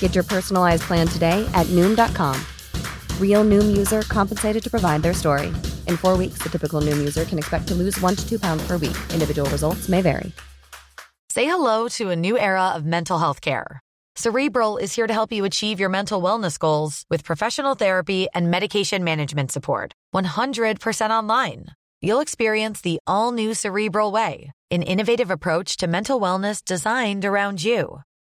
Get your personalized plan today at Noom.com. Real Noom user compensated to provide their story. In four weeks, the typical Noom user can expect to lose one to two pounds per week. Individual results may vary. Say hello to a new era of mental health care. Cerebral is here to help you achieve your mental wellness goals with professional therapy and medication management support. 100% online. You'll experience the all new Cerebral Way, an innovative approach to mental wellness designed around you.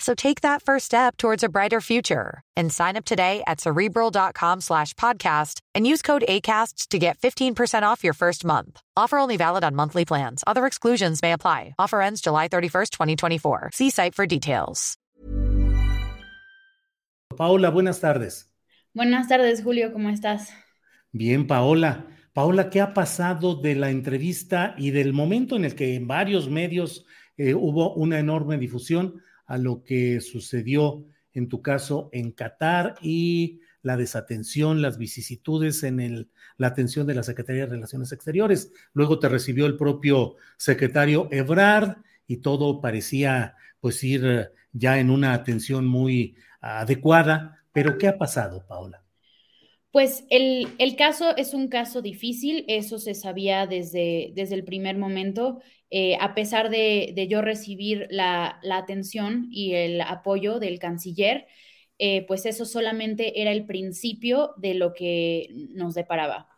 So take that first step towards a brighter future and sign up today at cerebral.com slash podcast and use code ACasts to get 15% off your first month. Offer only valid on monthly plans. Other exclusions may apply. Offer ends July 31st, 2024. See site for details. Paola, buenas tardes. Buenas tardes, Julio. ¿Cómo estás? Bien, Paola. Paola, ¿qué ha pasado de la entrevista y del momento en el que en varios medios eh, hubo una enorme difusión? A lo que sucedió en tu caso en Qatar y la desatención, las vicisitudes en la atención de la Secretaría de Relaciones Exteriores. Luego te recibió el propio secretario Ebrard y todo parecía pues ir ya en una atención muy adecuada. Pero ¿qué ha pasado, Paola? Pues el, el, caso es un caso difícil, eso se sabía desde, desde el primer momento. Eh, a pesar de, yo recibir la, atención y el apoyo del canciller, eh, pues eso solamente era el principio de lo que nos deparaba.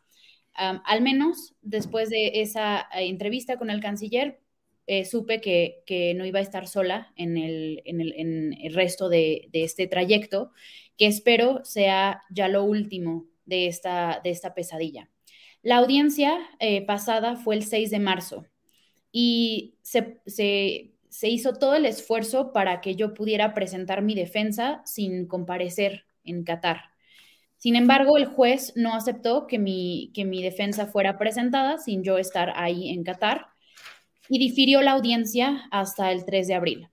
Al menos después de esa eh, entrevista con el canciller, supe que, no iba a estar sola en el, resto de, este trayecto que espero sea ya lo último de esta, pesadilla. La audiencia pasada fue el 6 de marzo y se, se, se, hizo todo el esfuerzo para que yo pudiera presentar mi defensa sin comparecer en Qatar. Sin embargo, el juez no aceptó que mi, que mi defensa fuera presentada sin yo estar ahí en Qatar y difirió la audiencia hasta el 3 de abril.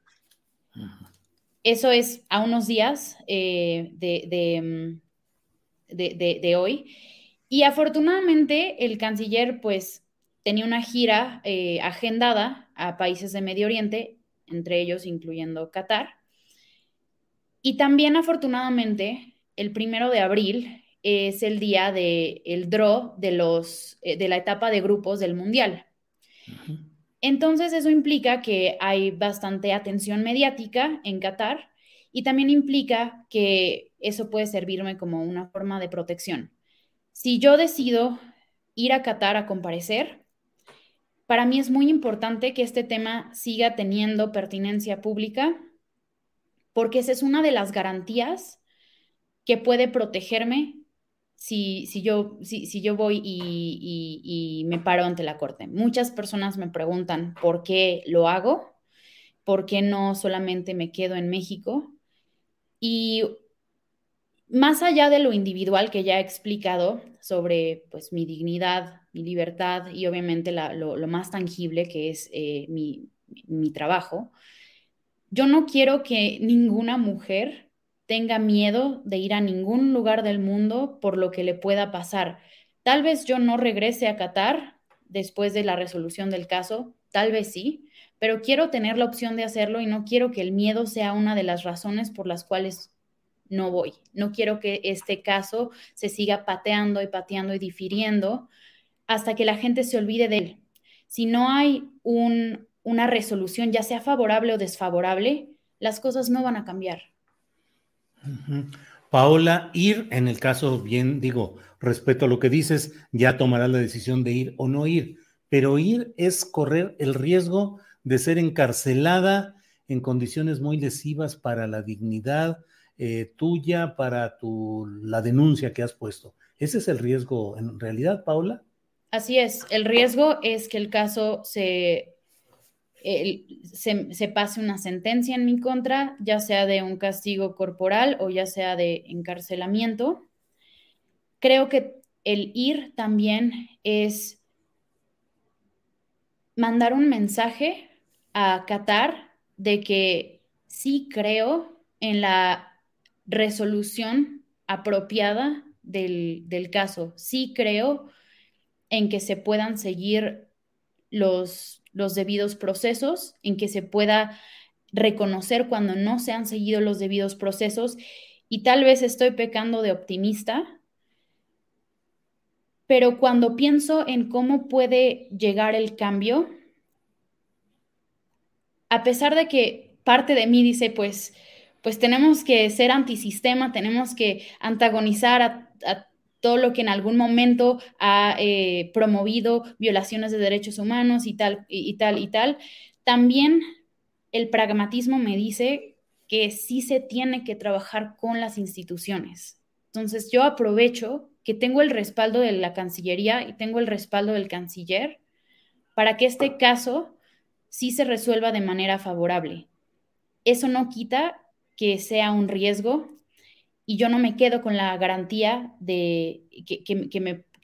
Eso es a unos días eh, de, de, de, hoy. Y afortunadamente el canciller pues tenía una gira eh, agendada a países de Medio Oriente, entre ellos incluyendo Qatar. Y también afortunadamente el primero de abril es el día del el draw de, los, eh, de la etapa de grupos del Mundial. Entonces eso implica que hay bastante atención mediática en Qatar y también implica que eso puede servirme como una forma de protección. Si yo decido ir a Qatar a comparecer, para mí es muy importante que este tema siga teniendo pertinencia pública porque esa es una de las garantías que puede protegerme si, si, yo, si, si yo voy y, y, me paro ante la corte. Muchas personas me preguntan por qué lo hago, por qué no solamente me quedo en México. Y más allá de lo individual que ya he explicado sobre pues, mi dignidad, mi libertad y obviamente lo, más tangible que es eh, mi, mi trabajo, yo no quiero que ninguna mujer tenga miedo de ir a ningún lugar del mundo por lo que le pueda pasar. Tal vez yo no regrese a Qatar después de la resolución del caso, tal vez sí, pero quiero tener la opción de hacerlo y no quiero que el miedo sea una de las razones por las cuales no voy. No quiero que este caso se siga pateando y pateando y difiriendo hasta que la gente se olvide de él. Si no hay una resolución, ya sea favorable o desfavorable, las cosas no van a cambiar. Paola, ir, en el caso, bien digo, respecto a lo que dices, ya tomará la decisión de ir o no ir, pero ir es correr el riesgo de ser encarcelada en condiciones muy lesivas para la dignidad eh, tuya, para tu, la denuncia que has puesto. ¿Ese es el riesgo en realidad, Paula? Así es, el riesgo es que el caso se, se, pase una sentencia en mi contra, ya sea de un castigo corporal o ya sea de encarcelamiento. Creo que el ir también es mandar un mensaje a Qatar de que sí creo en la resolución apropiada del, del caso, sí creo en que se puedan seguir los, los debidos procesos, en que se pueda reconocer cuando no se han seguido los debidos procesos y tal vez estoy pecando de optimista, pero cuando pienso en cómo puede llegar el cambio, a pesar de que parte de mí dice, pues, pues tenemos que ser antisistema, tenemos que antagonizar a, a todo lo que en algún momento ha eh, promovido violaciones de derechos humanos y tal, y, tal, y tal. También el pragmatismo me dice que sí se tiene que trabajar con las instituciones. Entonces yo aprovecho que tengo el respaldo de la Cancillería y tengo el respaldo del canciller para que este caso sí se resuelva de manera favorable. Eso no quita que sea un riesgo y yo no me quedo con la garantía de, que,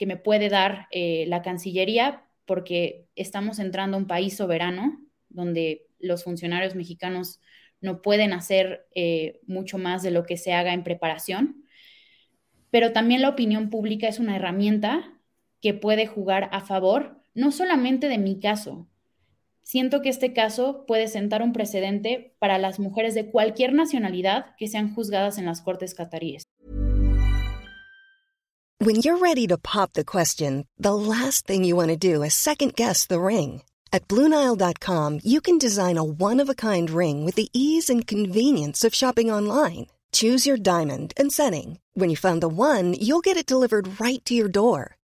me, puede dar eh, la Cancillería porque estamos entrando a un país soberano donde los funcionarios mexicanos no pueden hacer eh, mucho más de lo que se haga en preparación, pero también la opinión pública es una herramienta que puede jugar a favor no solamente de mi caso, Siento que este caso puede sentar un precedente para las mujeres de cualquier nacionalidad que sean juzgadas en las cortes cataríes. When you're ready to pop the question, the last thing you want to do is second guess the ring. At BlueNile.com, you can design a one-of-a-kind ring with the ease and convenience of shopping online. Choose your diamond and setting. When you find the one, you'll get it delivered right to your door.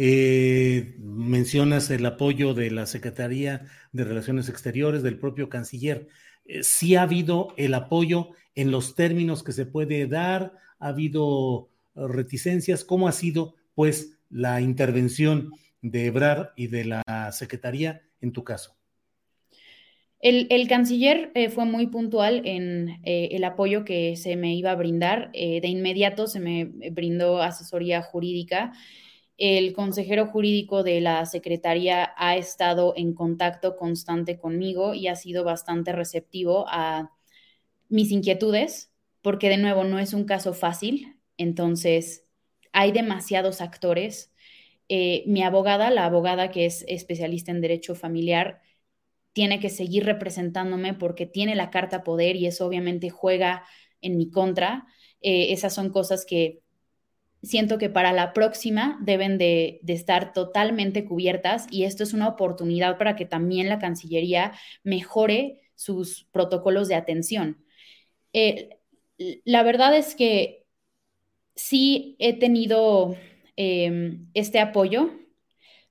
eh, mencionas el apoyo de la Secretaría de Relaciones Exteriores, del propio canciller. Eh, ¿Sí ha habido el apoyo en los términos que se puede dar? ¿Ha habido reticencias? ¿Cómo ha sido, pues, la intervención de Ebrar y de la Secretaría en tu caso? El, canciller eh, fue muy puntual en eh, el apoyo que se me iba a brindar. de inmediato se me brindó asesoría jurídica el consejero jurídico de la Secretaría ha estado en contacto constante conmigo y ha sido bastante receptivo a mis inquietudes, porque de nuevo no es un caso fácil, entonces hay demasiados actores. Eh, mi abogada, la abogada que es especialista en derecho familiar, tiene que seguir representándome porque tiene la carta poder y eso obviamente juega en mi contra. Eh, esas son cosas que siento que para la próxima deben de, estar totalmente cubiertas y esto es una oportunidad para que también la Cancillería mejore sus protocolos de atención. Eh, la verdad es que sí he tenido em, este apoyo,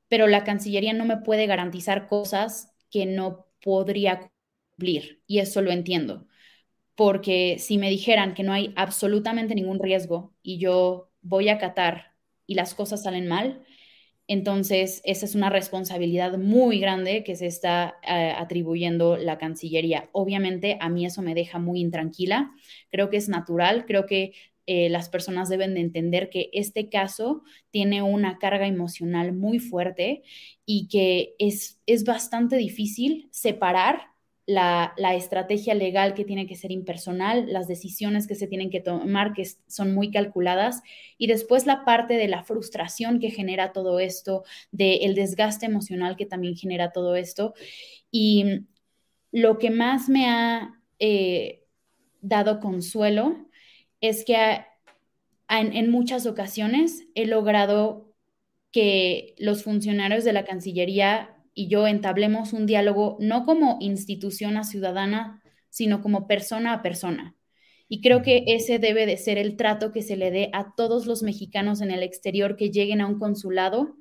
pero la Cancillería no me puede garantizar cosas que no podría cumplir y eso lo entiendo. Porque si me dijeran que no hay absolutamente ningún riesgo y yo voy a Qatar y las cosas salen mal, entonces esa es una responsabilidad muy grande que se está eh, atribuyendo la Cancillería. Obviamente a mí eso me deja muy intranquila, creo que es natural, creo que eh, las personas deben de entender que este caso tiene una carga emocional muy fuerte y que es, es bastante difícil separar la, estrategia legal que tiene que ser impersonal, las decisiones que se tienen que tomar que son muy calculadas y después la parte de la frustración que genera todo esto, del desgaste emocional que también genera todo esto. Y lo que más me ha eh, dado consuelo es que en muchas ocasiones he logrado que los funcionarios de la Cancillería y yo entablemos un diálogo no como institución a ciudadana, sino como persona a persona. Y creo que ese debe de ser el trato que se le dé a todos los mexicanos en el exterior que lleguen a un consulado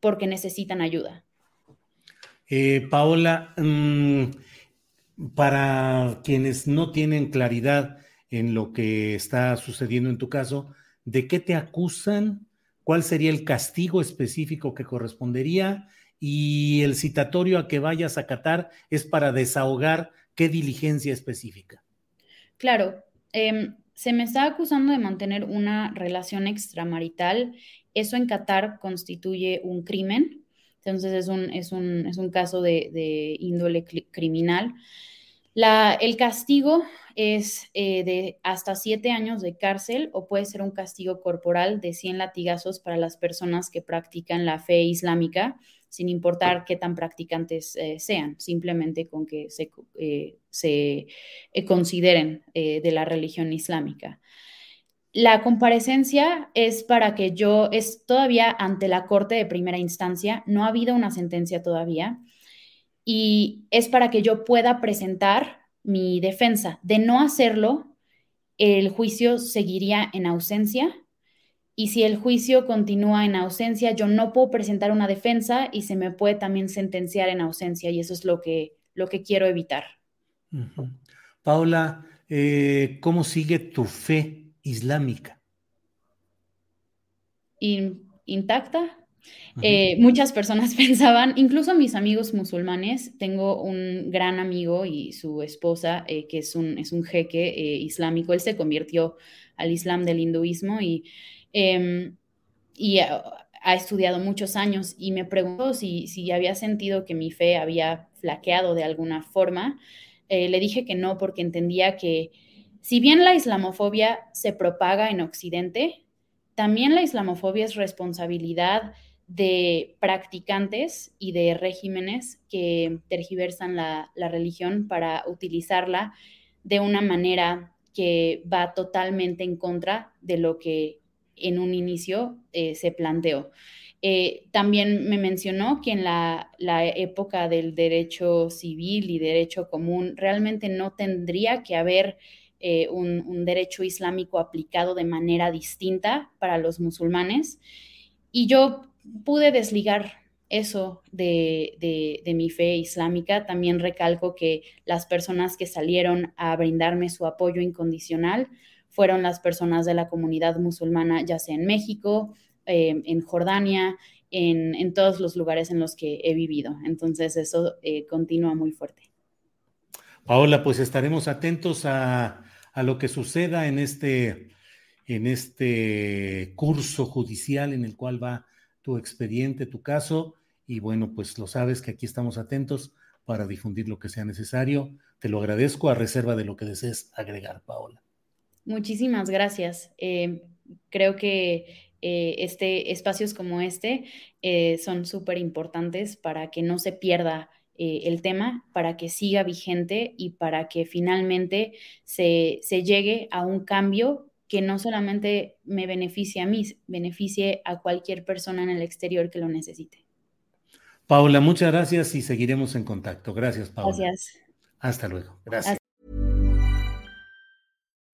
porque necesitan ayuda. Eh, Paola, mm, para quienes no tienen claridad en lo que está sucediendo en tu caso, ¿de qué te acusan? ¿Cuál sería el castigo específico que correspondería? Y el citatorio a que vayas a Qatar es para desahogar qué diligencia específica. Claro, em, se me está acusando de mantener una relación extramarital. Eso en Qatar constituye un crimen, entonces es un, es un, es un caso de, índole criminal. La, el castigo es eh, de hasta siete años de cárcel o puede ser un castigo corporal de 100 latigazos para las personas que practican la fe islámica sin importar qué tan practicantes eh, sean, simplemente con que se, eh, eh, consideren de la religión islámica. La comparecencia es para que yo, es todavía ante la Corte de primera instancia, no ha habido una sentencia todavía, y es para que yo pueda presentar mi defensa. De no hacerlo, el juicio seguiría en ausencia y si el juicio continúa en ausencia, yo no puedo presentar una defensa y se me puede también sentenciar en ausencia y eso es lo que, lo que quiero evitar. Paula, eh, ¿cómo sigue tu fe islámica? intacta. Eh, muchas personas pensaban, incluso mis amigos musulmanes, tengo un gran amigo y su esposa, eh, que es un, es un jeque islámico, él se convirtió al islam del hinduismo y Em, y ha, estudiado muchos años y me preguntó si, si había sentido que mi fe había flaqueado de alguna forma. Eh, le dije que no, porque entendía que si bien la islamofobia se propaga en Occidente, también la islamofobia es responsabilidad de practicantes y de regímenes que tergiversan la, la, religión para utilizarla de una manera que va totalmente en contra de lo que en un inicio eh, se planteó. Eh, también me mencionó que en la, época del derecho civil y derecho común realmente no tendría que haber eh, un, derecho islámico aplicado de manera distinta para los musulmanes. Y yo pude desligar eso de, de, mi fe islámica. También recalco que las personas que salieron a brindarme su apoyo incondicional fueron las personas de la comunidad musulmana, ya sea en México, eh, en Jordania, en, todos los lugares en los que he vivido. Entonces eso eh, continúa muy fuerte. Paola, pues estaremos atentos a, lo que suceda en este, en este curso judicial en el cual va tu expediente, tu caso. Y bueno, pues lo sabes que aquí estamos atentos para difundir lo que sea necesario. Te lo agradezco a reserva de lo que desees agregar, Paola. Muchísimas gracias. Eh, creo que eh, este, espacios como este eh, son súper importantes para que no se pierda el tema, para que siga vigente y para que finalmente se, se llegue a un cambio que no solamente me beneficie a mí, beneficie a cualquier persona en el exterior que lo necesite. Paula, muchas gracias y seguiremos en contacto. Gracias, Paula. Gracias. Hasta luego. Gracias.